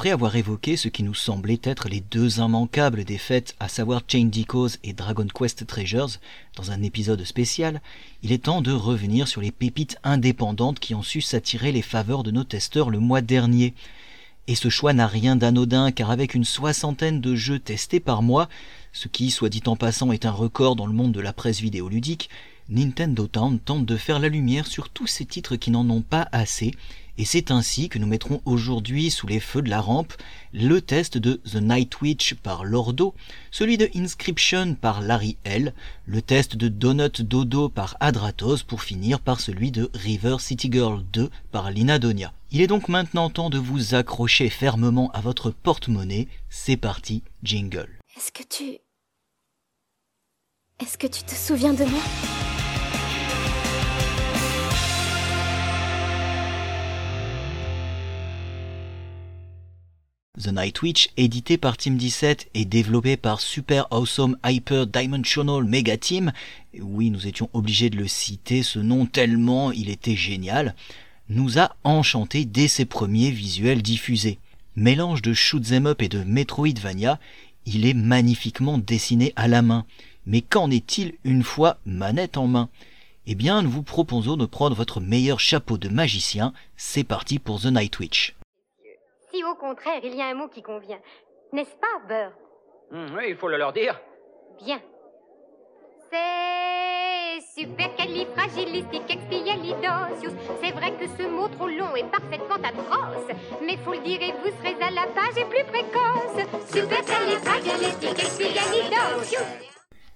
Après avoir évoqué ce qui nous semblait être les deux immanquables des fêtes, à savoir Chain Deco's et Dragon Quest Treasures, dans un épisode spécial, il est temps de revenir sur les pépites indépendantes qui ont su s'attirer les faveurs de nos testeurs le mois dernier. Et ce choix n'a rien d'anodin car avec une soixantaine de jeux testés par mois, ce qui, soit dit en passant, est un record dans le monde de la presse vidéoludique, Nintendo Town tente de faire la lumière sur tous ces titres qui n'en ont pas assez et c'est ainsi que nous mettrons aujourd'hui sous les feux de la rampe le test de The Night Witch par Lordo, celui de Inscription par Larry L, le test de Donut Dodo par Adratos pour finir par celui de River City Girl 2 par Lina Donia. Il est donc maintenant temps de vous accrocher fermement à votre porte-monnaie. C'est parti, jingle. Est-ce que tu... Est-ce que tu te souviens de moi? The Night Witch, édité par Team 17 et développé par Super Awesome Hyper Dimensional Mega Team, oui, nous étions obligés de le citer, ce nom tellement il était génial, nous a enchanté dès ses premiers visuels diffusés. Mélange de shoot'em up et de Metroidvania, il est magnifiquement dessiné à la main. Mais qu'en est-il une fois manette en main? Eh bien, nous vous proposons de prendre votre meilleur chapeau de magicien. C'est parti pour The Night Witch. Si au contraire il y a un mot qui convient, n'est-ce pas, Beurre Hum, oui, il faut le leur dire. Bien. C'est supercalifragilisticexpialidocious. C'est vrai que ce mot trop long est parfaitement atroce, mais faut le dire et vous serez à la page et plus précoce. Supercalifragilisticexpialidocious.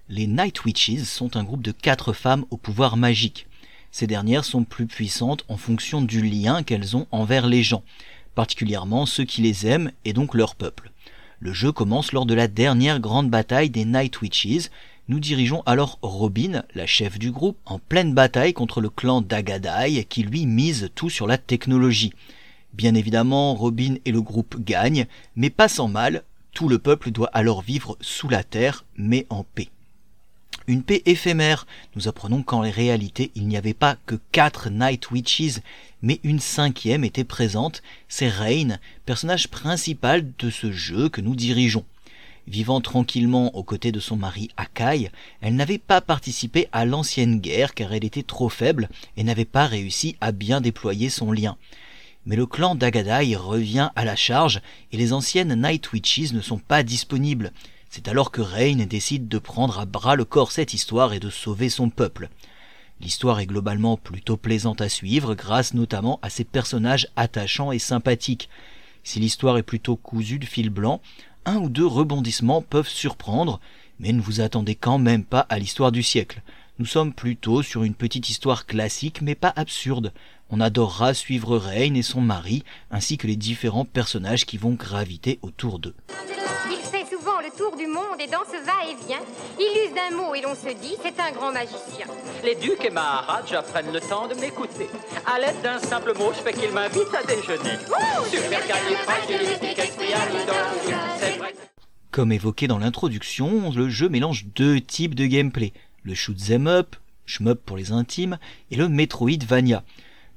Les Night Witches sont un groupe de quatre femmes au pouvoir magique. Ces dernières sont plus puissantes en fonction du lien qu'elles ont envers les gens particulièrement ceux qui les aiment et donc leur peuple. Le jeu commence lors de la dernière grande bataille des Night Witches. Nous dirigeons alors Robin, la chef du groupe, en pleine bataille contre le clan d'Agadai qui lui mise tout sur la technologie. Bien évidemment, Robin et le groupe gagnent, mais pas sans mal, tout le peuple doit alors vivre sous la terre, mais en paix. Une paix éphémère. Nous apprenons qu'en réalité, il n'y avait pas que quatre Night Witches, mais une cinquième était présente, c'est Rain, personnage principal de ce jeu que nous dirigeons. Vivant tranquillement aux côtés de son mari Akai, elle n'avait pas participé à l'ancienne guerre car elle était trop faible et n'avait pas réussi à bien déployer son lien. Mais le clan d'Agadai revient à la charge et les anciennes Night Witches ne sont pas disponibles. C'est alors que Rain décide de prendre à bras le corps cette histoire et de sauver son peuple. L'histoire est globalement plutôt plaisante à suivre grâce notamment à ses personnages attachants et sympathiques. Si l'histoire est plutôt cousue de fil blanc, un ou deux rebondissements peuvent surprendre, mais ne vous attendez quand même pas à l'histoire du siècle. Nous sommes plutôt sur une petite histoire classique mais pas absurde. On adorera suivre Rain et son mari, ainsi que les différents personnages qui vont graviter autour d'eux tour du monde et dans ce va-et-vient, il use d'un mot et l'on se dit c'est un grand magicien. Les ducs et Maharaja prennent le temps de m'écouter. À l'aide d'un simple mot, je fais qu'ils m'invitent à déjeuner. Comme évoqué dans l'introduction, le jeu mélange deux types de gameplay. Le shoot them up, shmup pour les intimes, et le Metroidvania.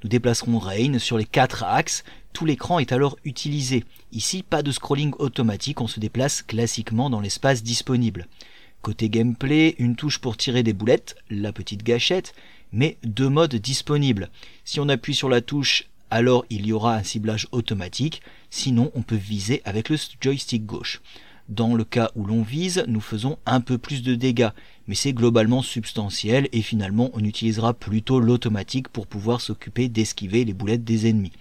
Nous déplacerons Rain sur les quatre axes, tout l'écran est alors utilisé. Ici, pas de scrolling automatique, on se déplace classiquement dans l'espace disponible. Côté gameplay, une touche pour tirer des boulettes, la petite gâchette, mais deux modes disponibles. Si on appuie sur la touche, alors il y aura un ciblage automatique, sinon on peut viser avec le joystick gauche. Dans le cas où l'on vise, nous faisons un peu plus de dégâts, mais c'est globalement substantiel et finalement on utilisera plutôt l'automatique pour pouvoir s'occuper d'esquiver les boulettes des ennemis.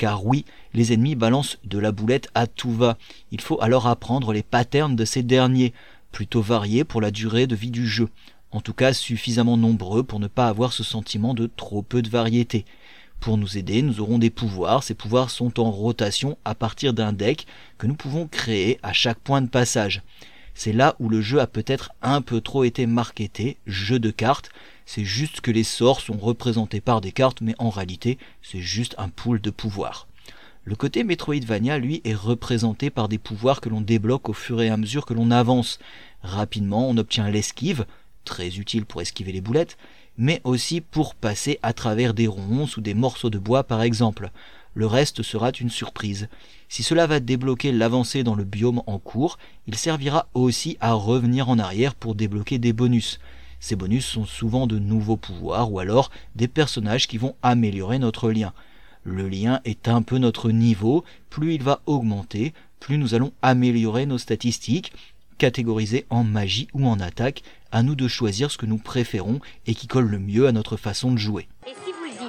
Car oui, les ennemis balancent de la boulette à tout va. Il faut alors apprendre les patterns de ces derniers, plutôt variés pour la durée de vie du jeu. En tout cas suffisamment nombreux pour ne pas avoir ce sentiment de trop peu de variété. Pour nous aider, nous aurons des pouvoirs. Ces pouvoirs sont en rotation à partir d'un deck que nous pouvons créer à chaque point de passage. C'est là où le jeu a peut-être un peu trop été marketé, jeu de cartes. C'est juste que les sorts sont représentés par des cartes, mais en réalité, c'est juste un pool de pouvoirs. Le côté Metroidvania, lui, est représenté par des pouvoirs que l'on débloque au fur et à mesure que l'on avance. Rapidement, on obtient l'esquive, très utile pour esquiver les boulettes, mais aussi pour passer à travers des ronces ou des morceaux de bois par exemple. Le reste sera une surprise. Si cela va débloquer l'avancée dans le biome en cours, il servira aussi à revenir en arrière pour débloquer des bonus. Ces bonus sont souvent de nouveaux pouvoirs ou alors des personnages qui vont améliorer notre lien. Le lien est un peu notre niveau, plus il va augmenter, plus nous allons améliorer nos statistiques, catégorisées en magie ou en attaque, à nous de choisir ce que nous préférons et qui colle le mieux à notre façon de jouer.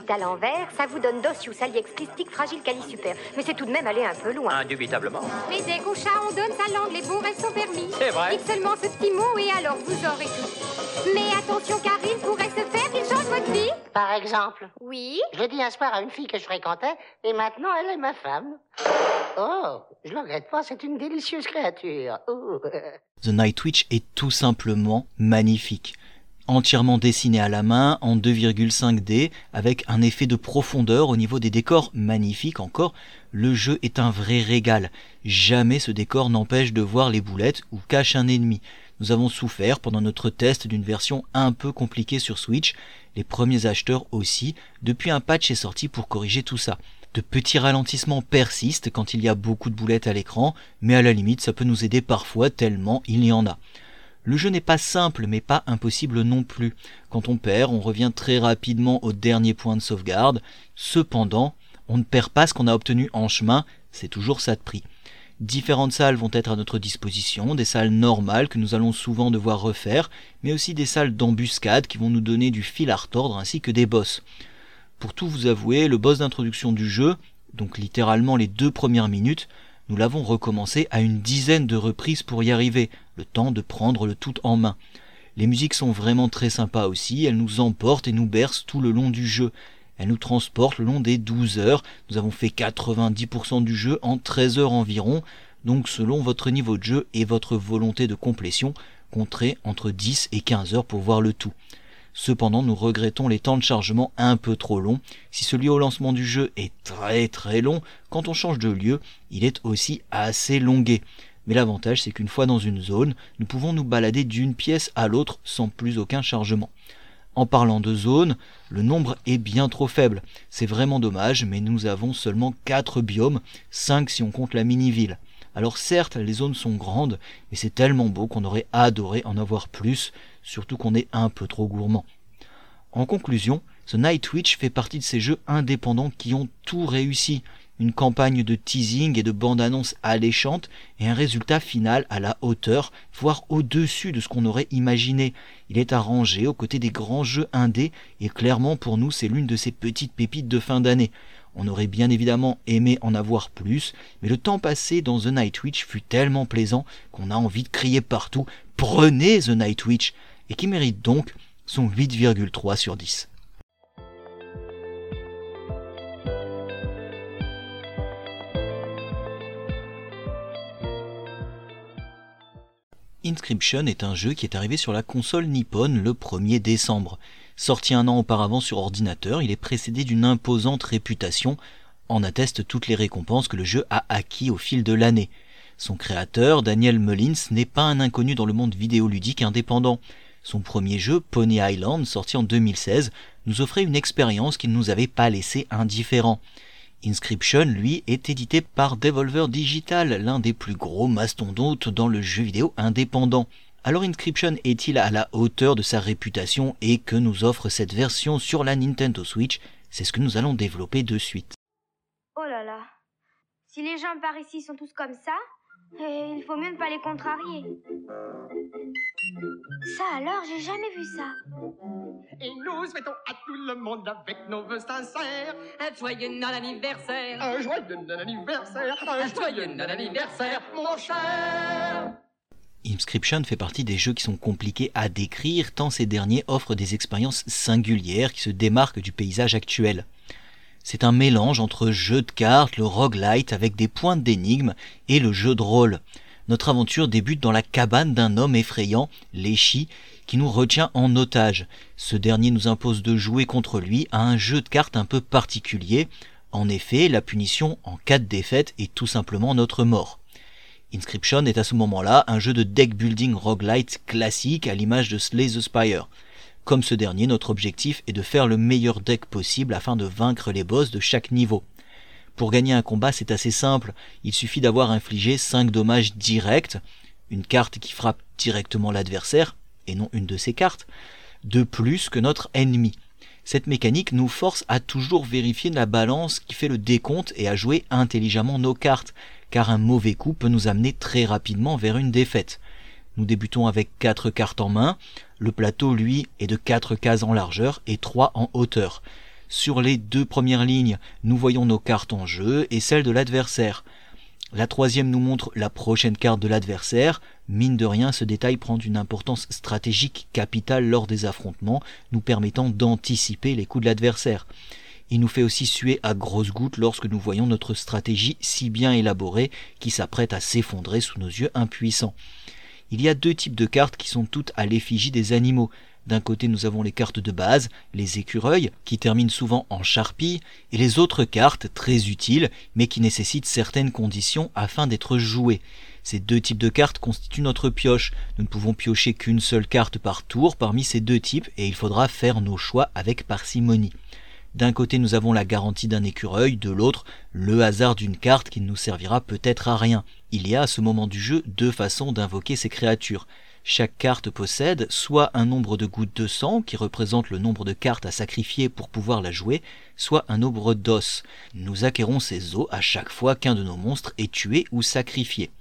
À l'envers, ça vous donne Docius, Aliexclistique, Fragile, Cali Super. Mais c'est tout de même aller un peu loin. Indubitablement. Mais dès qu'au chat on donne sa langue, les bons restes sont permis. C'est vrai. Dites seulement ce petit mot et alors vous aurez tout. Mais attention car il pourrait se faire qu'il change votre vie. Par exemple, Oui je l'ai dit un soir à une fille que je fréquentais, et maintenant elle est ma femme. Oh, je le regrette pas, c'est une délicieuse créature. Oh. The Night Witch est tout simplement magnifique. Entièrement dessiné à la main en 2,5D avec un effet de profondeur au niveau des décors magnifiques encore, le jeu est un vrai régal. Jamais ce décor n'empêche de voir les boulettes ou cache un ennemi. Nous avons souffert pendant notre test d'une version un peu compliquée sur Switch, les premiers acheteurs aussi, depuis un patch est sorti pour corriger tout ça. De petits ralentissements persistent quand il y a beaucoup de boulettes à l'écran, mais à la limite ça peut nous aider parfois tellement il y en a. Le jeu n'est pas simple mais pas impossible non plus. Quand on perd, on revient très rapidement au dernier point de sauvegarde. Cependant, on ne perd pas ce qu'on a obtenu en chemin, c'est toujours ça de prix. Différentes salles vont être à notre disposition, des salles normales que nous allons souvent devoir refaire, mais aussi des salles d'embuscade qui vont nous donner du fil à retordre ainsi que des boss. Pour tout vous avouer, le boss d'introduction du jeu, donc littéralement les deux premières minutes, nous l'avons recommencé à une dizaine de reprises pour y arriver, temps de prendre le tout en main. Les musiques sont vraiment très sympas aussi, elles nous emportent et nous bercent tout le long du jeu. Elles nous transportent le long des 12 heures, nous avons fait 90% du jeu en 13 heures environ, donc selon votre niveau de jeu et votre volonté de complétion, compterez entre 10 et 15 heures pour voir le tout. Cependant, nous regrettons les temps de chargement un peu trop longs. Si celui au lancement du jeu est très très long, quand on change de lieu, il est aussi assez longué. Mais l'avantage, c'est qu'une fois dans une zone, nous pouvons nous balader d'une pièce à l'autre sans plus aucun chargement. En parlant de zone, le nombre est bien trop faible. C'est vraiment dommage, mais nous avons seulement 4 biomes, 5 si on compte la mini-ville. Alors certes, les zones sont grandes, mais c'est tellement beau qu'on aurait adoré en avoir plus, surtout qu'on est un peu trop gourmand. En conclusion, The Night Witch fait partie de ces jeux indépendants qui ont tout réussi. Une campagne de teasing et de bande-annonce alléchante et un résultat final à la hauteur, voire au-dessus de ce qu'on aurait imaginé. Il est arrangé aux côtés des grands jeux indés et clairement pour nous c'est l'une de ces petites pépites de fin d'année. On aurait bien évidemment aimé en avoir plus, mais le temps passé dans The Night Witch fut tellement plaisant qu'on a envie de crier partout Prenez The Night Witch et qui mérite donc son 8,3 sur 10. Inscription est un jeu qui est arrivé sur la console Nippon le 1er décembre. Sorti un an auparavant sur ordinateur, il est précédé d'une imposante réputation, en attestent toutes les récompenses que le jeu a acquis au fil de l'année. Son créateur, Daniel Mullins, n'est pas un inconnu dans le monde vidéoludique indépendant. Son premier jeu, Pony Island, sorti en 2016, nous offrait une expérience qui ne nous avait pas laissé indifférents. Inscription, lui, est édité par Devolver Digital, l'un des plus gros mastodontes dans le jeu vidéo indépendant. Alors Inscription est-il à la hauteur de sa réputation et que nous offre cette version sur la Nintendo Switch? C'est ce que nous allons développer de suite. Oh là là. Si les gens par ici sont tous comme ça, eh, il faut mieux ne pas les contrarier. Ça alors, j'ai jamais vu ça. Et nous souhaitons à tout le monde avec nos vœux sincères Un joyeux anniversaire un joyeux anniversaire, un joyeux anniversaire, mon cher. Inscription fait partie des jeux qui sont compliqués à décrire tant ces derniers offrent des expériences singulières qui se démarquent du paysage actuel. C'est un mélange entre jeu de cartes, le roguelite avec des pointes d'énigmes et le jeu de rôle. Notre aventure débute dans la cabane d'un homme effrayant, Léchi, qui nous retient en otage. Ce dernier nous impose de jouer contre lui à un jeu de cartes un peu particulier. En effet, la punition en cas de défaite est tout simplement notre mort. Inscription est à ce moment-là un jeu de deck building roguelite classique à l'image de Slay the Spire. Comme ce dernier, notre objectif est de faire le meilleur deck possible afin de vaincre les boss de chaque niveau. Pour gagner un combat, c'est assez simple. Il suffit d'avoir infligé 5 dommages directs, une carte qui frappe directement l'adversaire, et non une de ses cartes, de plus que notre ennemi. Cette mécanique nous force à toujours vérifier la balance qui fait le décompte et à jouer intelligemment nos cartes, car un mauvais coup peut nous amener très rapidement vers une défaite. Nous débutons avec 4 cartes en main, le plateau lui est de 4 cases en largeur et 3 en hauteur. Sur les deux premières lignes, nous voyons nos cartes en jeu et celles de l'adversaire. La troisième nous montre la prochaine carte de l'adversaire. Mine de rien, ce détail prend une importance stratégique capitale lors des affrontements, nous permettant d'anticiper les coups de l'adversaire. Il nous fait aussi suer à grosses gouttes lorsque nous voyons notre stratégie si bien élaborée qui s'apprête à s'effondrer sous nos yeux impuissants. Il y a deux types de cartes qui sont toutes à l'effigie des animaux. D'un côté, nous avons les cartes de base, les écureuils, qui terminent souvent en charpie, et les autres cartes, très utiles, mais qui nécessitent certaines conditions afin d'être jouées. Ces deux types de cartes constituent notre pioche. Nous ne pouvons piocher qu'une seule carte par tour parmi ces deux types, et il faudra faire nos choix avec parcimonie. D'un côté, nous avons la garantie d'un écureuil, de l'autre, le hasard d'une carte qui ne nous servira peut-être à rien. Il y a à ce moment du jeu deux façons d'invoquer ces créatures. Chaque carte possède soit un nombre de gouttes de sang, qui représente le nombre de cartes à sacrifier pour pouvoir la jouer, soit un nombre d'os. Nous acquérons ces os à chaque fois qu'un de nos monstres est tué ou sacrifié.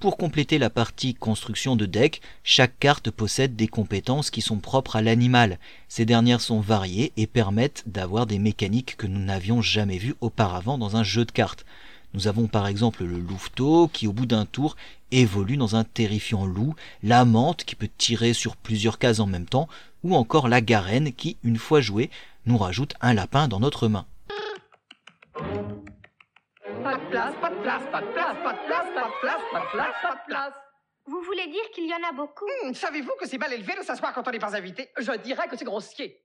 Pour compléter la partie construction de deck, chaque carte possède des compétences qui sont propres à l'animal. Ces dernières sont variées et permettent d'avoir des mécaniques que nous n'avions jamais vues auparavant dans un jeu de cartes. Nous avons par exemple le louveteau qui au bout d'un tour évolue dans un terrifiant loup, la menthe qui peut tirer sur plusieurs cases en même temps, ou encore la garenne qui, une fois jouée, nous rajoute un lapin dans notre main. Pas de place, pas de place, pas de place, pas de place, pas de place, pas de place, pas de place. Vous voulez dire qu'il y en a beaucoup? Hmm, Savez-vous que c'est mal élevé de s'asseoir quand on n'est pas invité? Je dirais que c'est grossier.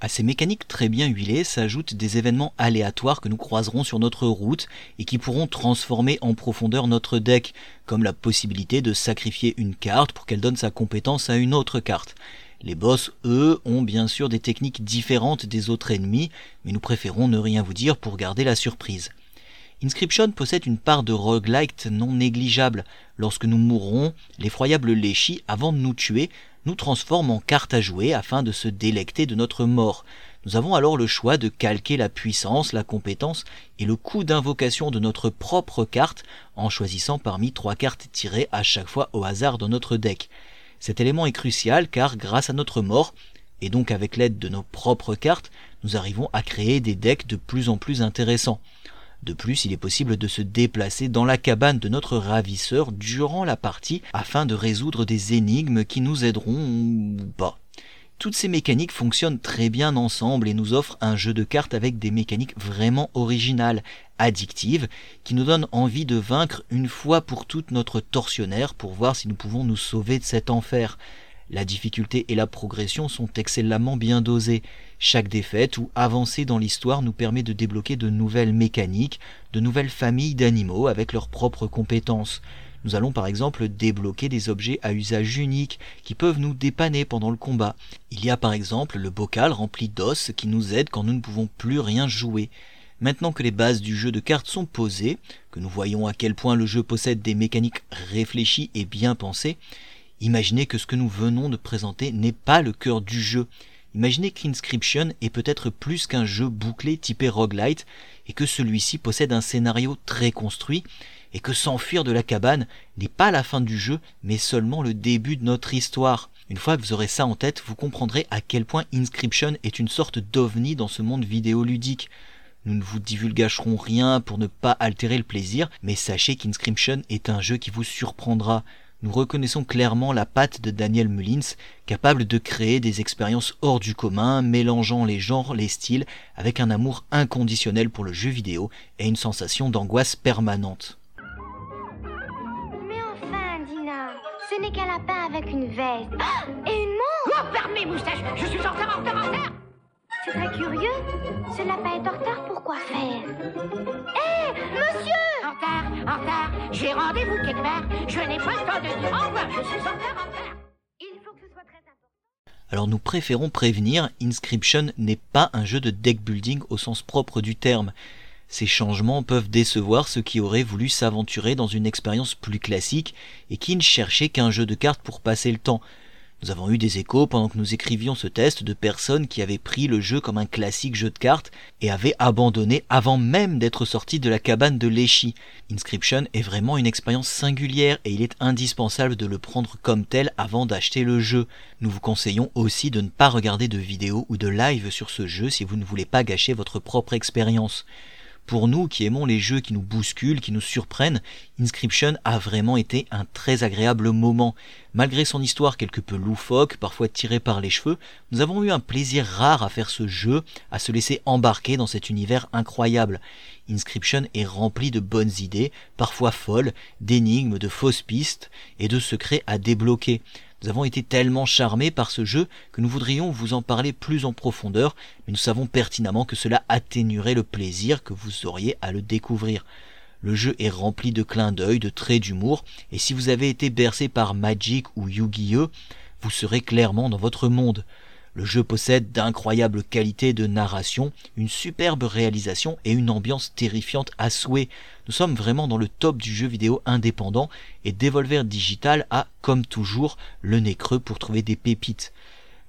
À ces mécaniques très bien huilées s'ajoutent des événements aléatoires que nous croiserons sur notre route et qui pourront transformer en profondeur notre deck, comme la possibilité de sacrifier une carte pour qu'elle donne sa compétence à une autre carte. Les boss, eux, ont bien sûr des techniques différentes des autres ennemis, mais nous préférons ne rien vous dire pour garder la surprise. Inscription possède une part de roguelite non négligeable. Lorsque nous mourrons, l'effroyable Léchi, avant de nous tuer, nous transforme en carte à jouer afin de se délecter de notre mort. Nous avons alors le choix de calquer la puissance, la compétence et le coût d'invocation de notre propre carte en choisissant parmi trois cartes tirées à chaque fois au hasard dans notre deck. Cet élément est crucial car grâce à notre mort, et donc avec l'aide de nos propres cartes, nous arrivons à créer des decks de plus en plus intéressants. De plus, il est possible de se déplacer dans la cabane de notre ravisseur durant la partie afin de résoudre des énigmes qui nous aideront ou pas. Toutes ces mécaniques fonctionnent très bien ensemble et nous offrent un jeu de cartes avec des mécaniques vraiment originales, addictives, qui nous donnent envie de vaincre une fois pour toutes notre tortionnaire pour voir si nous pouvons nous sauver de cet enfer. La difficulté et la progression sont excellemment bien dosées. Chaque défaite ou avancée dans l'histoire nous permet de débloquer de nouvelles mécaniques, de nouvelles familles d'animaux avec leurs propres compétences. Nous allons par exemple débloquer des objets à usage unique qui peuvent nous dépanner pendant le combat. Il y a par exemple le bocal rempli d'os qui nous aide quand nous ne pouvons plus rien jouer. Maintenant que les bases du jeu de cartes sont posées, que nous voyons à quel point le jeu possède des mécaniques réfléchies et bien pensées, Imaginez que ce que nous venons de présenter n'est pas le cœur du jeu. Imaginez qu'Inscription est peut-être plus qu'un jeu bouclé typé roguelite et que celui-ci possède un scénario très construit et que s'enfuir de la cabane n'est pas la fin du jeu mais seulement le début de notre histoire. Une fois que vous aurez ça en tête, vous comprendrez à quel point Inscription est une sorte d'ovni dans ce monde vidéoludique. Nous ne vous divulgacherons rien pour ne pas altérer le plaisir, mais sachez qu'Inscription est un jeu qui vous surprendra nous reconnaissons clairement la patte de Daniel Mullins, capable de créer des expériences hors du commun, mélangeant les genres, les styles, avec un amour inconditionnel pour le jeu vidéo et une sensation d'angoisse permanente. Mais enfin, Dina, ce n'est qu'un lapin avec une veste. Ah Et une montre Oh, fermez, moustache Je suis en retard, en retard, en retard C'est très curieux. Ce lapin est en retard, pourquoi faire Hé, monsieur En retard, en retard J'ai rendez-vous quelque part Je n'ai pas le temps de dire au revoir Je suis en retard, en retard Il faut que ce soit très important. Alors nous préférons prévenir, Inscription n'est pas un jeu de deck building au sens propre du terme. Ces changements peuvent décevoir ceux qui auraient voulu s'aventurer dans une expérience plus classique et qui ne cherchaient qu'un jeu de cartes pour passer le temps. Nous avons eu des échos pendant que nous écrivions ce test de personnes qui avaient pris le jeu comme un classique jeu de cartes et avaient abandonné avant même d'être sortis de la cabane de Léchi. Inscription est vraiment une expérience singulière et il est indispensable de le prendre comme tel avant d'acheter le jeu. Nous vous conseillons aussi de ne pas regarder de vidéos ou de live sur ce jeu si vous ne voulez pas gâcher votre propre expérience. Pour nous qui aimons les jeux qui nous bousculent, qui nous surprennent, Inscription a vraiment été un très agréable moment. Malgré son histoire quelque peu loufoque, parfois tirée par les cheveux, nous avons eu un plaisir rare à faire ce jeu, à se laisser embarquer dans cet univers incroyable. Inscription est rempli de bonnes idées, parfois folles, d'énigmes, de fausses pistes et de secrets à débloquer. Nous avons été tellement charmés par ce jeu que nous voudrions vous en parler plus en profondeur, mais nous savons pertinemment que cela atténuerait le plaisir que vous auriez à le découvrir. Le jeu est rempli de clins d'œil, de traits d'humour, et si vous avez été bercé par Magic ou Yu-Gi-Oh, vous serez clairement dans votre monde. Le jeu possède d'incroyables qualités de narration, une superbe réalisation et une ambiance terrifiante à souhait. Nous sommes vraiment dans le top du jeu vidéo indépendant et Devolver Digital a, comme toujours, le nez creux pour trouver des pépites.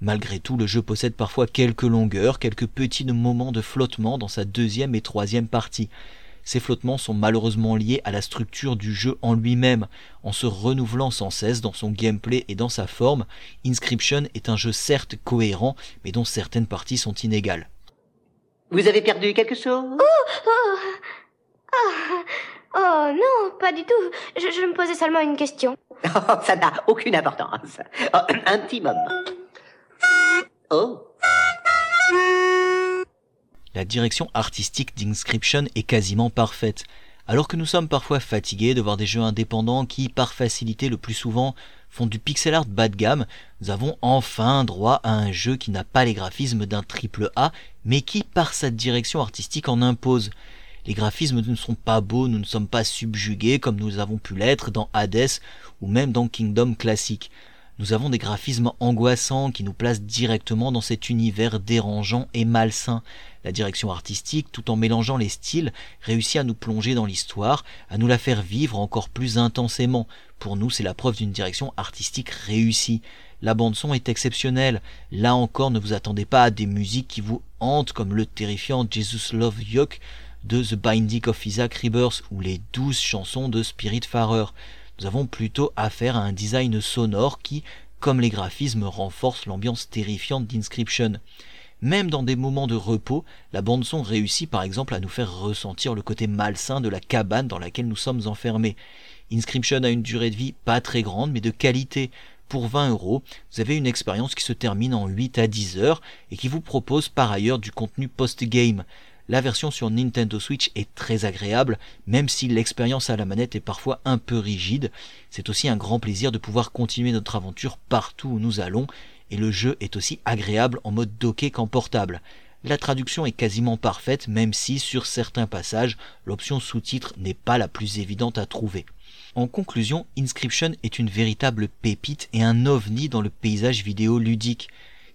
Malgré tout, le jeu possède parfois quelques longueurs, quelques petits moments de flottement dans sa deuxième et troisième partie. Ces flottements sont malheureusement liés à la structure du jeu en lui-même. En se renouvelant sans cesse dans son gameplay et dans sa forme, Inscription est un jeu certes cohérent, mais dont certaines parties sont inégales. Vous avez perdu quelque chose? Oh, oh, oh, oh non, pas du tout. Je, je me posais seulement une question. Oh, ça n'a aucune importance. Oh, un petit moment. Oh. La direction artistique d'Inscription est quasiment parfaite. Alors que nous sommes parfois fatigués de voir des jeux indépendants qui, par facilité le plus souvent, font du pixel art bas de gamme, nous avons enfin droit à un jeu qui n'a pas les graphismes d'un triple A, mais qui, par sa direction artistique, en impose. Les graphismes ne sont pas beaux, nous ne sommes pas subjugués comme nous avons pu l'être dans Hades ou même dans Kingdom classique. Nous avons des graphismes angoissants qui nous placent directement dans cet univers dérangeant et malsain. La direction artistique, tout en mélangeant les styles, réussit à nous plonger dans l'histoire, à nous la faire vivre encore plus intensément. Pour nous, c'est la preuve d'une direction artistique réussie. La bande son est exceptionnelle. Là encore, ne vous attendez pas à des musiques qui vous hantent comme le terrifiant Jesus Love Yoke de The Binding of Isaac Rebirth ou les douze chansons de Spirit Farer. Nous avons plutôt affaire à un design sonore qui, comme les graphismes, renforce l'ambiance terrifiante d'Inscription. Même dans des moments de repos, la bande-son réussit par exemple à nous faire ressentir le côté malsain de la cabane dans laquelle nous sommes enfermés. Inscription a une durée de vie pas très grande mais de qualité. Pour 20 euros, vous avez une expérience qui se termine en 8 à 10 heures et qui vous propose par ailleurs du contenu post-game. La version sur Nintendo Switch est très agréable, même si l'expérience à la manette est parfois un peu rigide. C'est aussi un grand plaisir de pouvoir continuer notre aventure partout où nous allons et le jeu est aussi agréable en mode docké qu'en portable. La traduction est quasiment parfaite, même si sur certains passages, l'option sous-titres n'est pas la plus évidente à trouver. En conclusion, Inscription est une véritable pépite et un ovni dans le paysage vidéo ludique.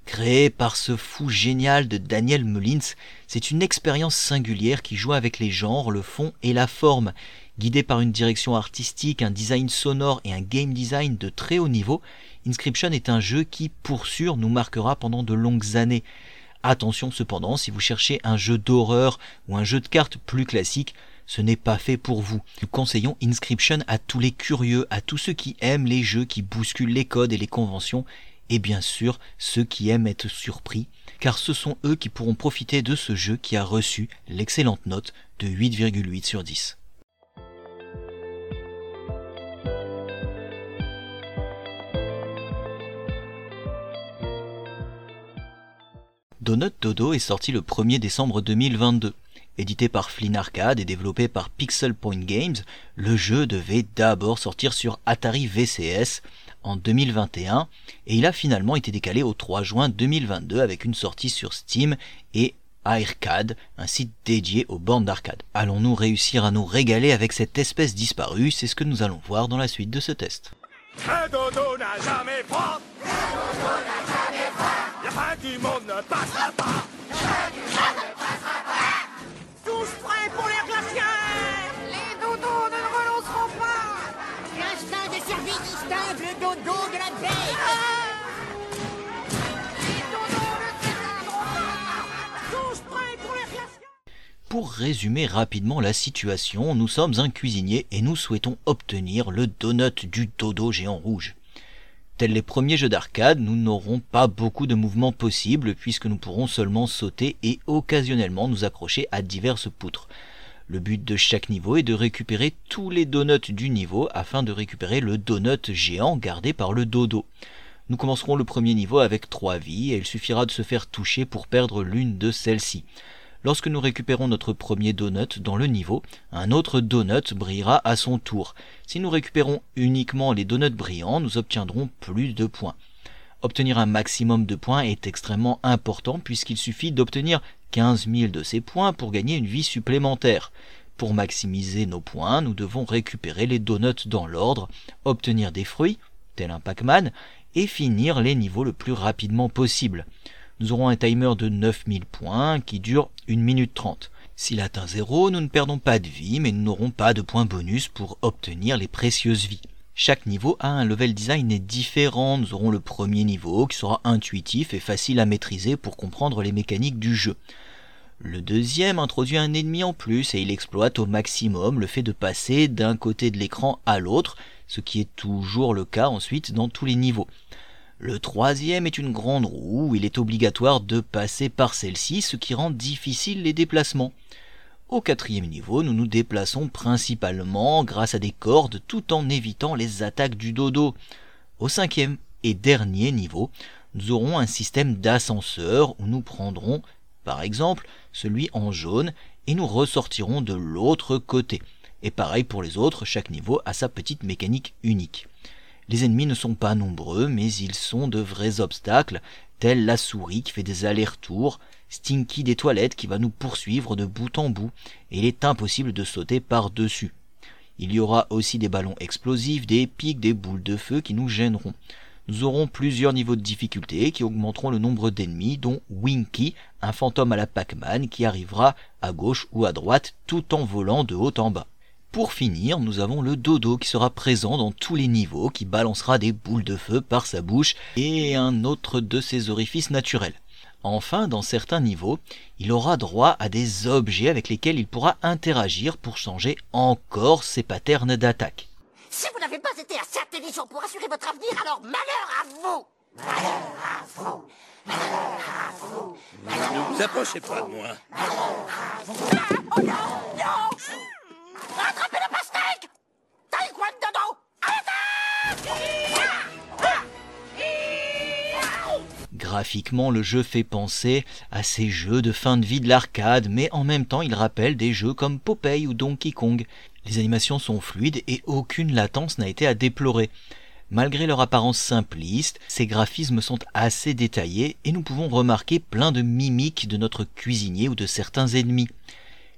Créé par ce fou génial de Daniel Mullins, c'est une expérience singulière qui joue avec les genres, le fond et la forme. Guidé par une direction artistique, un design sonore et un game design de très haut niveau, Inscription est un jeu qui, pour sûr, nous marquera pendant de longues années. Attention cependant, si vous cherchez un jeu d'horreur ou un jeu de cartes plus classique, ce n'est pas fait pour vous. Nous conseillons Inscription à tous les curieux, à tous ceux qui aiment les jeux qui bousculent les codes et les conventions, et bien sûr ceux qui aiment être surpris, car ce sont eux qui pourront profiter de ce jeu qui a reçu l'excellente note de 8,8 sur 10. Donut Dodo est sorti le 1er décembre 2022. Édité par Flynn Arcade et développé par Pixel Point Games, le jeu devait d'abord sortir sur Atari VCS en 2021 et il a finalement été décalé au 3 juin 2022 avec une sortie sur Steam et Aircade, un site dédié aux bornes d'arcade. Allons-nous réussir à nous régaler avec cette espèce disparue? C'est ce que nous allons voir dans la suite de ce test. Résumer rapidement la situation, nous sommes un cuisinier et nous souhaitons obtenir le donut du dodo géant rouge. Tels les premiers jeux d'arcade, nous n'aurons pas beaucoup de mouvements possibles puisque nous pourrons seulement sauter et occasionnellement nous accrocher à diverses poutres. Le but de chaque niveau est de récupérer tous les donuts du niveau afin de récupérer le donut géant gardé par le dodo. Nous commencerons le premier niveau avec 3 vies et il suffira de se faire toucher pour perdre l'une de celles-ci. Lorsque nous récupérons notre premier donut dans le niveau, un autre donut brillera à son tour. Si nous récupérons uniquement les donuts brillants, nous obtiendrons plus de points. Obtenir un maximum de points est extrêmement important puisqu'il suffit d'obtenir 15 000 de ces points pour gagner une vie supplémentaire. Pour maximiser nos points, nous devons récupérer les donuts dans l'ordre, obtenir des fruits, tel un Pac-Man, et finir les niveaux le plus rapidement possible nous aurons un timer de 9000 points qui dure 1 minute 30. S'il atteint 0, nous ne perdons pas de vie, mais nous n'aurons pas de points bonus pour obtenir les précieuses vies. Chaque niveau a un level design différent. Nous aurons le premier niveau qui sera intuitif et facile à maîtriser pour comprendre les mécaniques du jeu. Le deuxième introduit un ennemi en plus et il exploite au maximum le fait de passer d'un côté de l'écran à l'autre, ce qui est toujours le cas ensuite dans tous les niveaux. Le troisième est une grande roue où il est obligatoire de passer par celle-ci, ce qui rend difficile les déplacements. Au quatrième niveau, nous nous déplaçons principalement grâce à des cordes tout en évitant les attaques du dodo. Au cinquième et dernier niveau, nous aurons un système d'ascenseur où nous prendrons, par exemple, celui en jaune et nous ressortirons de l'autre côté. Et pareil pour les autres, chaque niveau a sa petite mécanique unique. Les ennemis ne sont pas nombreux, mais ils sont de vrais obstacles, tels la souris qui fait des allers-retours, Stinky des toilettes qui va nous poursuivre de bout en bout, et il est impossible de sauter par-dessus. Il y aura aussi des ballons explosifs, des pics, des boules de feu qui nous gêneront. Nous aurons plusieurs niveaux de difficulté qui augmenteront le nombre d'ennemis, dont Winky, un fantôme à la Pac-Man qui arrivera à gauche ou à droite tout en volant de haut en bas. Pour finir, nous avons le dodo qui sera présent dans tous les niveaux, qui balancera des boules de feu par sa bouche et un autre de ses orifices naturels. Enfin, dans certains niveaux, il aura droit à des objets avec lesquels il pourra interagir pour changer encore ses patterns d'attaque. Si vous n'avez pas été assez intelligent pour assurer votre avenir, alors malheur à vous Malheur à vous Malheur à vous Ne vous approchez pas de moi. Ah, Oh non Non Attrapez le Graphiquement, le jeu fait penser à ces jeux de fin de vie de l'arcade, mais en même temps, il rappelle des jeux comme Popeye ou Donkey Kong. Les animations sont fluides et aucune latence n'a été à déplorer. Malgré leur apparence simpliste, ces graphismes sont assez détaillés et nous pouvons remarquer plein de mimiques de notre cuisinier ou de certains ennemis.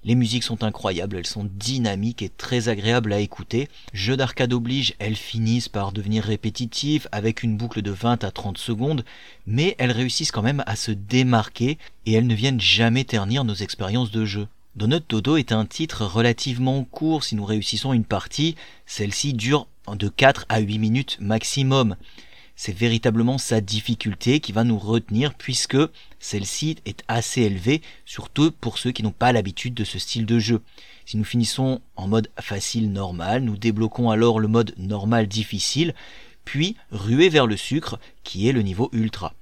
Les musiques sont incroyables, elles sont dynamiques et très agréables à écouter. Jeu d'arcade oblige, elles finissent par devenir répétitives avec une boucle de 20 à 30 secondes, mais elles réussissent quand même à se démarquer et elles ne viennent jamais ternir nos expériences de jeu. Donut Dodo est un titre relativement court si nous réussissons une partie, celle-ci dure de 4 à 8 minutes maximum c'est véritablement sa difficulté qui va nous retenir puisque celle-ci est assez élevée, surtout pour ceux qui n'ont pas l'habitude de ce style de jeu. Si nous finissons en mode facile normal, nous débloquons alors le mode normal difficile, puis ruer vers le sucre qui est le niveau ultra.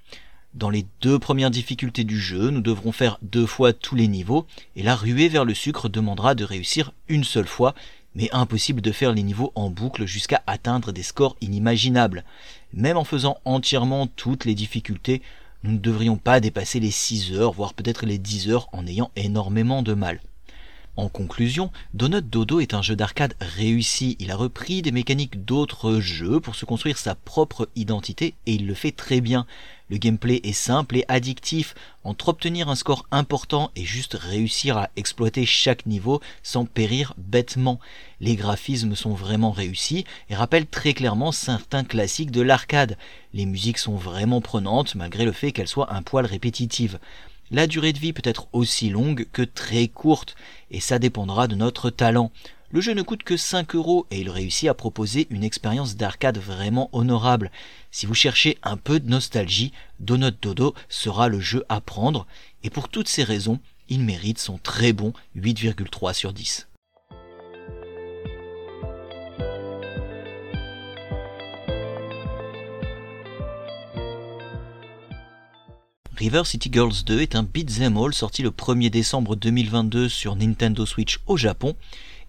Dans les deux premières difficultés du jeu, nous devrons faire deux fois tous les niveaux, et la ruée vers le sucre demandera de réussir une seule fois, mais impossible de faire les niveaux en boucle jusqu'à atteindre des scores inimaginables. Même en faisant entièrement toutes les difficultés, nous ne devrions pas dépasser les 6 heures, voire peut-être les 10 heures en ayant énormément de mal. En conclusion, Donut Dodo est un jeu d'arcade réussi. Il a repris des mécaniques d'autres jeux pour se construire sa propre identité et il le fait très bien. Le gameplay est simple et addictif. Entre obtenir un score important et juste réussir à exploiter chaque niveau sans périr bêtement. Les graphismes sont vraiment réussis et rappellent très clairement certains classiques de l'arcade. Les musiques sont vraiment prenantes malgré le fait qu'elles soient un poil répétitives. La durée de vie peut être aussi longue que très courte, et ça dépendra de notre talent. Le jeu ne coûte que 5 euros et il réussit à proposer une expérience d'arcade vraiment honorable. Si vous cherchez un peu de nostalgie, Donut Dodo sera le jeu à prendre et pour toutes ces raisons, il mérite son très bon 8,3 sur 10. River City Girls 2 est un beat'em all sorti le 1er décembre 2022 sur Nintendo Switch au Japon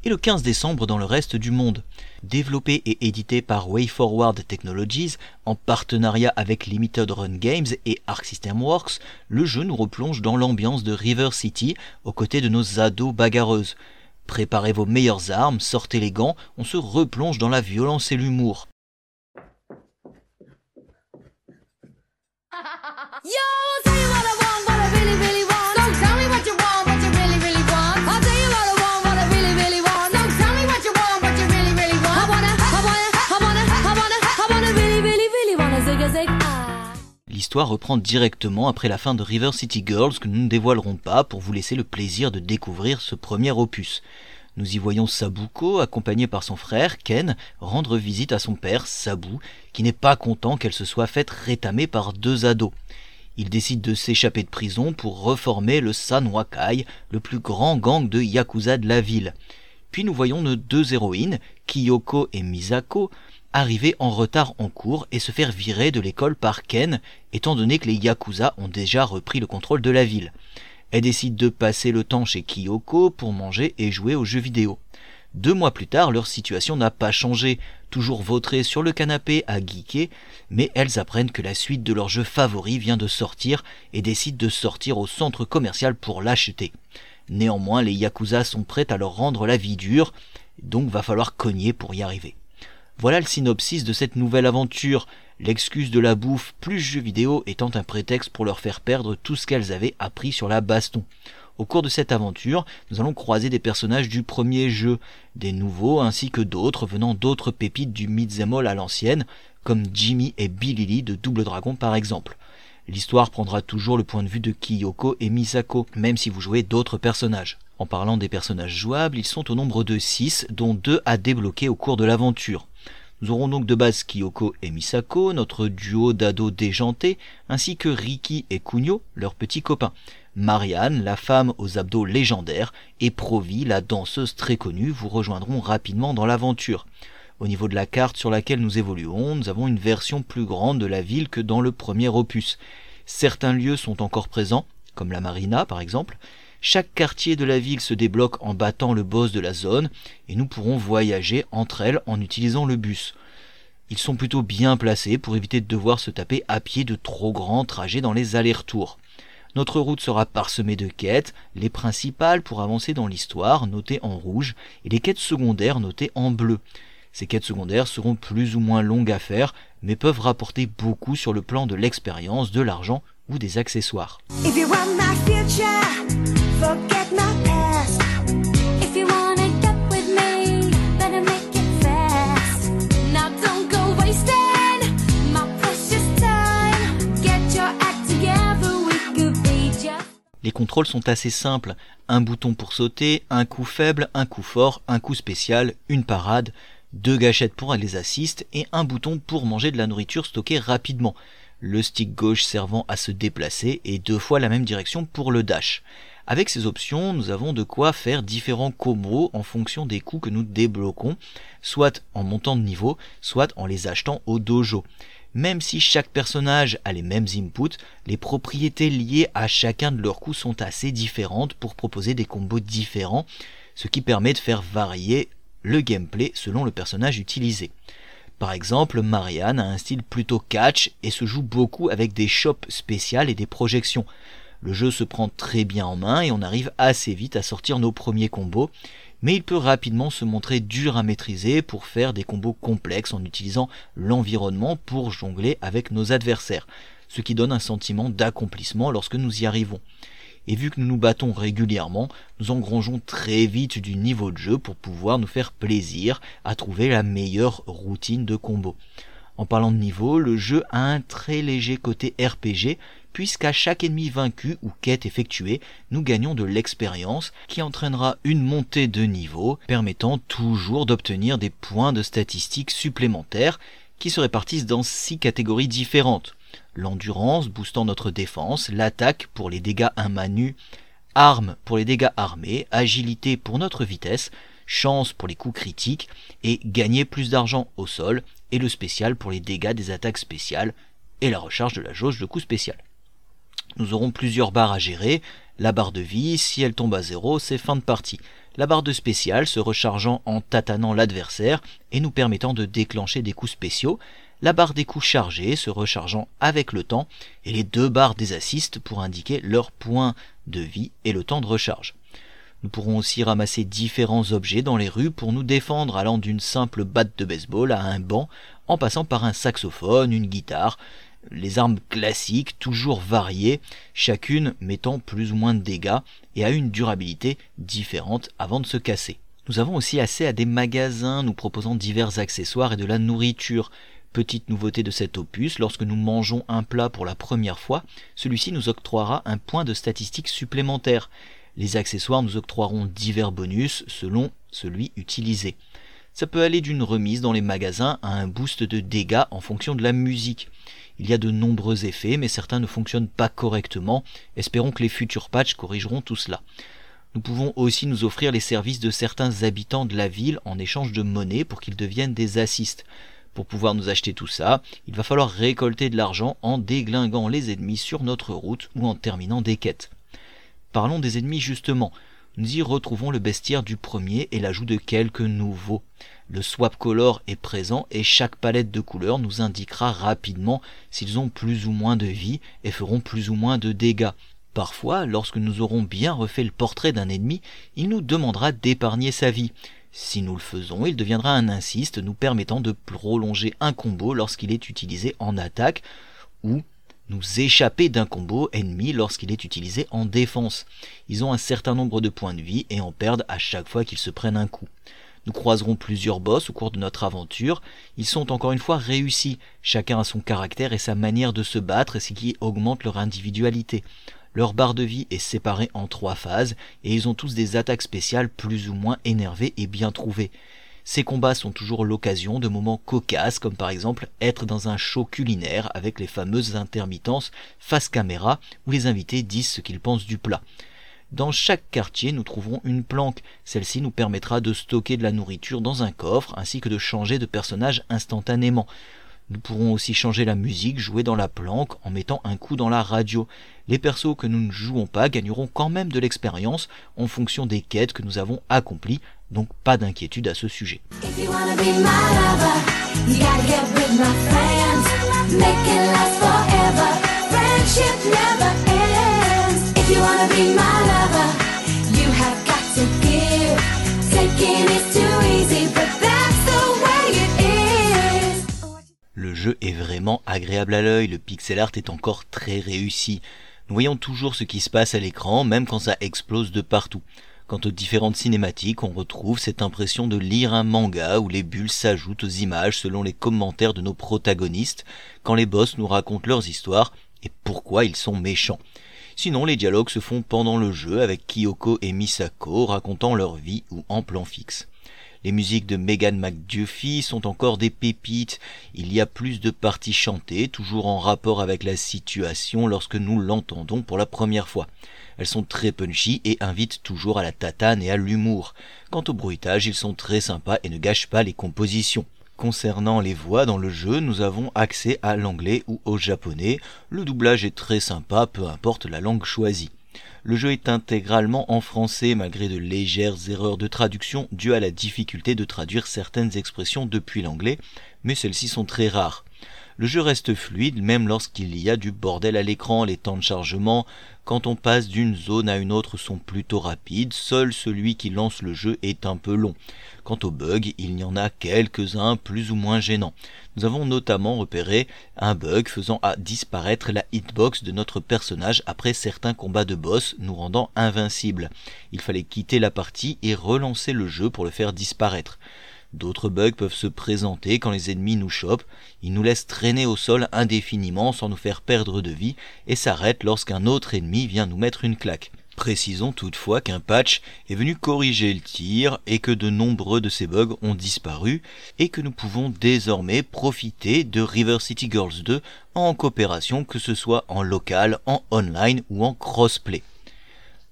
et le 15 décembre dans le reste du monde. Développé et édité par WayForward Technologies en partenariat avec Limited Run Games et Arc System Works, le jeu nous replonge dans l'ambiance de River City aux côtés de nos ados bagarreuses. Préparez vos meilleures armes, sortez les gants, on se replonge dans la violence et l'humour. Reprend directement après la fin de River City Girls que nous ne dévoilerons pas pour vous laisser le plaisir de découvrir ce premier opus. Nous y voyons Sabuko, accompagné par son frère, Ken, rendre visite à son père, Sabu, qui n'est pas content qu'elle se soit faite rétamer par deux ados. Il décide de s'échapper de prison pour reformer le Sanwakai, le plus grand gang de Yakuza de la ville. Puis nous voyons nos deux héroïnes, Kiyoko et Misako, arriver en retard en cours et se faire virer de l'école par Ken, étant donné que les Yakuza ont déjà repris le contrôle de la ville. Elles décident de passer le temps chez Kiyoko pour manger et jouer aux jeux vidéo. Deux mois plus tard, leur situation n'a pas changé, toujours vautrées sur le canapé à geeker, mais elles apprennent que la suite de leur jeu favori vient de sortir et décident de sortir au centre commercial pour l'acheter. Néanmoins, les Yakuza sont prêts à leur rendre la vie dure, donc va falloir cogner pour y arriver. Voilà le synopsis de cette nouvelle aventure, l'excuse de la bouffe plus jeu vidéo étant un prétexte pour leur faire perdre tout ce qu'elles avaient appris sur la baston. Au cours de cette aventure, nous allons croiser des personnages du premier jeu, des nouveaux ainsi que d'autres venant d'autres pépites du Mitzemol à l'ancienne, comme Jimmy et Billy de Double Dragon par exemple. L'histoire prendra toujours le point de vue de Kiyoko et Misako, même si vous jouez d'autres personnages. En parlant des personnages jouables, ils sont au nombre de 6, dont 2 à débloquer au cours de l'aventure. Nous aurons donc de base Kyoko et Misako, notre duo d'ados déjantés, ainsi que Riki et Kunio, leurs petits copains. Marianne, la femme aux abdos légendaires, et Provi, la danseuse très connue, vous rejoindront rapidement dans l'aventure. Au niveau de la carte sur laquelle nous évoluons, nous avons une version plus grande de la ville que dans le premier opus. Certains lieux sont encore présents, comme la marina par exemple, chaque quartier de la ville se débloque en battant le boss de la zone et nous pourrons voyager entre elles en utilisant le bus. Ils sont plutôt bien placés pour éviter de devoir se taper à pied de trop grands trajets dans les allers-retours. Notre route sera parsemée de quêtes, les principales pour avancer dans l'histoire notées en rouge et les quêtes secondaires notées en bleu. Ces quêtes secondaires seront plus ou moins longues à faire, mais peuvent rapporter beaucoup sur le plan de l'expérience, de l'argent ou des accessoires. Les contrôles sont assez simples. Un bouton pour sauter, un coup faible, un coup fort, un coup spécial, une parade, deux gâchettes pour les assistes et un bouton pour manger de la nourriture stockée rapidement. Le stick gauche servant à se déplacer et deux fois la même direction pour le dash. Avec ces options, nous avons de quoi faire différents combos en fonction des coups que nous débloquons, soit en montant de niveau, soit en les achetant au dojo. Même si chaque personnage a les mêmes inputs, les propriétés liées à chacun de leurs coups sont assez différentes pour proposer des combos différents, ce qui permet de faire varier le gameplay selon le personnage utilisé. Par exemple, Marianne a un style plutôt catch et se joue beaucoup avec des shops spéciales et des projections. Le jeu se prend très bien en main et on arrive assez vite à sortir nos premiers combos, mais il peut rapidement se montrer dur à maîtriser pour faire des combos complexes en utilisant l'environnement pour jongler avec nos adversaires, ce qui donne un sentiment d'accomplissement lorsque nous y arrivons. Et vu que nous nous battons régulièrement, nous engrangeons très vite du niveau de jeu pour pouvoir nous faire plaisir à trouver la meilleure routine de combo. En parlant de niveau, le jeu a un très léger côté RPG puisqu'à chaque ennemi vaincu ou quête effectuée, nous gagnons de l'expérience qui entraînera une montée de niveau, permettant toujours d'obtenir des points de statistiques supplémentaires qui se répartissent dans six catégories différentes. L'endurance boostant notre défense, l'attaque pour les dégâts un manu, arme pour les dégâts armés, agilité pour notre vitesse, chance pour les coups critiques et gagner plus d'argent au sol et le spécial pour les dégâts des attaques spéciales et la recharge de la jauge de coup spécial. Nous aurons plusieurs barres à gérer. La barre de vie, si elle tombe à zéro, c'est fin de partie. La barre de spécial se rechargeant en tatanant l'adversaire et nous permettant de déclencher des coups spéciaux. La barre des coups chargés se rechargeant avec le temps et les deux barres des assists pour indiquer leur point de vie et le temps de recharge. Nous pourrons aussi ramasser différents objets dans les rues pour nous défendre allant d'une simple batte de baseball à un banc en passant par un saxophone, une guitare, les armes classiques, toujours variées, chacune mettant plus ou moins de dégâts et à une durabilité différente avant de se casser. Nous avons aussi accès à des magasins nous proposant divers accessoires et de la nourriture. Petite nouveauté de cet opus, lorsque nous mangeons un plat pour la première fois, celui-ci nous octroiera un point de statistique supplémentaire. Les accessoires nous octroieront divers bonus selon celui utilisé. Ça peut aller d'une remise dans les magasins à un boost de dégâts en fonction de la musique. Il y a de nombreux effets, mais certains ne fonctionnent pas correctement. Espérons que les futurs patchs corrigeront tout cela. Nous pouvons aussi nous offrir les services de certains habitants de la ville en échange de monnaie pour qu'ils deviennent des assistes. Pour pouvoir nous acheter tout ça, il va falloir récolter de l'argent en déglinguant les ennemis sur notre route ou en terminant des quêtes. Parlons des ennemis justement. Nous y retrouvons le bestiaire du premier et l'ajout de quelques nouveaux. Le swap color est présent et chaque palette de couleurs nous indiquera rapidement s'ils ont plus ou moins de vie et feront plus ou moins de dégâts. Parfois, lorsque nous aurons bien refait le portrait d'un ennemi, il nous demandera d'épargner sa vie. Si nous le faisons, il deviendra un insiste nous permettant de prolonger un combo lorsqu'il est utilisé en attaque ou nous échapper d'un combo ennemi lorsqu'il est utilisé en défense. Ils ont un certain nombre de points de vie et en perdent à chaque fois qu'ils se prennent un coup. Nous croiserons plusieurs boss au cours de notre aventure. Ils sont encore une fois réussis. Chacun a son caractère et sa manière de se battre, ce qui augmente leur individualité. Leur barre de vie est séparée en trois phases et ils ont tous des attaques spéciales plus ou moins énervées et bien trouvées. Ces combats sont toujours l'occasion de moments cocasses, comme par exemple être dans un show culinaire avec les fameuses intermittences face caméra où les invités disent ce qu'ils pensent du plat. Dans chaque quartier, nous trouverons une planque. Celle-ci nous permettra de stocker de la nourriture dans un coffre ainsi que de changer de personnage instantanément. Nous pourrons aussi changer la musique jouée dans la planque en mettant un coup dans la radio. Les persos que nous ne jouons pas gagneront quand même de l'expérience en fonction des quêtes que nous avons accomplies, donc pas d'inquiétude à ce sujet. Le jeu est vraiment agréable à l'œil, le pixel art est encore très réussi. Nous voyons toujours ce qui se passe à l'écran, même quand ça explose de partout. Quant aux différentes cinématiques, on retrouve cette impression de lire un manga où les bulles s'ajoutent aux images selon les commentaires de nos protagonistes, quand les boss nous racontent leurs histoires et pourquoi ils sont méchants. Sinon, les dialogues se font pendant le jeu avec Kyoko et Misako racontant leur vie ou en plan fixe. Les musiques de Megan McDuffie sont encore des pépites. Il y a plus de parties chantées, toujours en rapport avec la situation lorsque nous l'entendons pour la première fois. Elles sont très punchy et invitent toujours à la tatane et à l'humour. Quant au bruitage, ils sont très sympas et ne gâchent pas les compositions. Concernant les voix dans le jeu, nous avons accès à l'anglais ou au japonais. Le doublage est très sympa, peu importe la langue choisie. Le jeu est intégralement en français malgré de légères erreurs de traduction dues à la difficulté de traduire certaines expressions depuis l'anglais, mais celles-ci sont très rares. Le jeu reste fluide même lorsqu'il y a du bordel à l'écran, les temps de chargement, quand on passe d'une zone à une autre sont plutôt rapides, seul celui qui lance le jeu est un peu long. Quant aux bugs, il y en a quelques-uns plus ou moins gênants. Nous avons notamment repéré un bug faisant à disparaître la hitbox de notre personnage après certains combats de boss, nous rendant invincibles. Il fallait quitter la partie et relancer le jeu pour le faire disparaître. D'autres bugs peuvent se présenter quand les ennemis nous chopent, ils nous laissent traîner au sol indéfiniment sans nous faire perdre de vie et s'arrêtent lorsqu'un autre ennemi vient nous mettre une claque. Précisons toutefois qu'un patch est venu corriger le tir et que de nombreux de ces bugs ont disparu et que nous pouvons désormais profiter de River City Girls 2 en coopération que ce soit en local, en online ou en crossplay.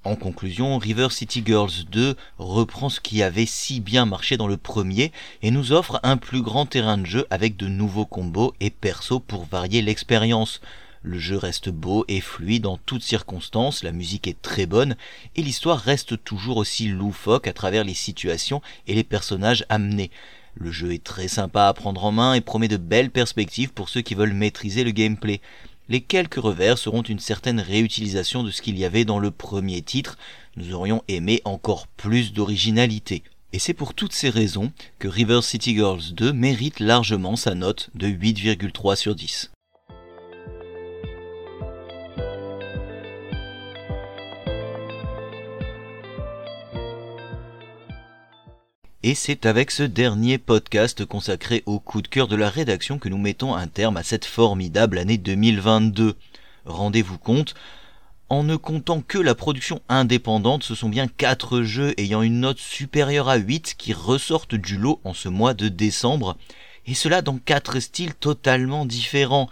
En conclusion, River City Girls 2 reprend ce qui avait si bien marché dans le premier et nous offre un plus grand terrain de jeu avec de nouveaux combos et persos pour varier l'expérience. Le jeu reste beau et fluide en toutes circonstances, la musique est très bonne et l'histoire reste toujours aussi loufoque à travers les situations et les personnages amenés. Le jeu est très sympa à prendre en main et promet de belles perspectives pour ceux qui veulent maîtriser le gameplay. Les quelques revers seront une certaine réutilisation de ce qu'il y avait dans le premier titre, nous aurions aimé encore plus d'originalité. Et c'est pour toutes ces raisons que River City Girls 2 mérite largement sa note de 8,3 sur 10. Et c'est avec ce dernier podcast consacré au coup de cœur de la rédaction que nous mettons un terme à cette formidable année 2022. Rendez-vous compte, en ne comptant que la production indépendante, ce sont bien 4 jeux ayant une note supérieure à 8 qui ressortent du lot en ce mois de décembre, et cela dans 4 styles totalement différents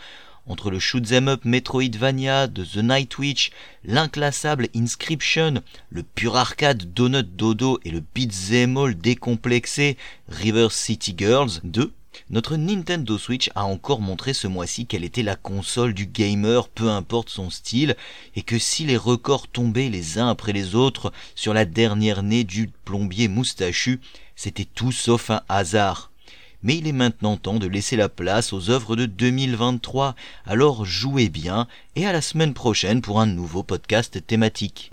entre le shoot'em up Metroidvania de The Night Witch, l'inclassable Inscription, le pur arcade Donut Dodo et le beat'em all décomplexé River City Girls 2, notre Nintendo Switch a encore montré ce mois-ci qu'elle était la console du gamer, peu importe son style, et que si les records tombaient les uns après les autres sur la dernière née du plombier moustachu, c'était tout sauf un hasard mais il est maintenant temps de laisser la place aux œuvres de 2023. Alors jouez bien et à la semaine prochaine pour un nouveau podcast thématique.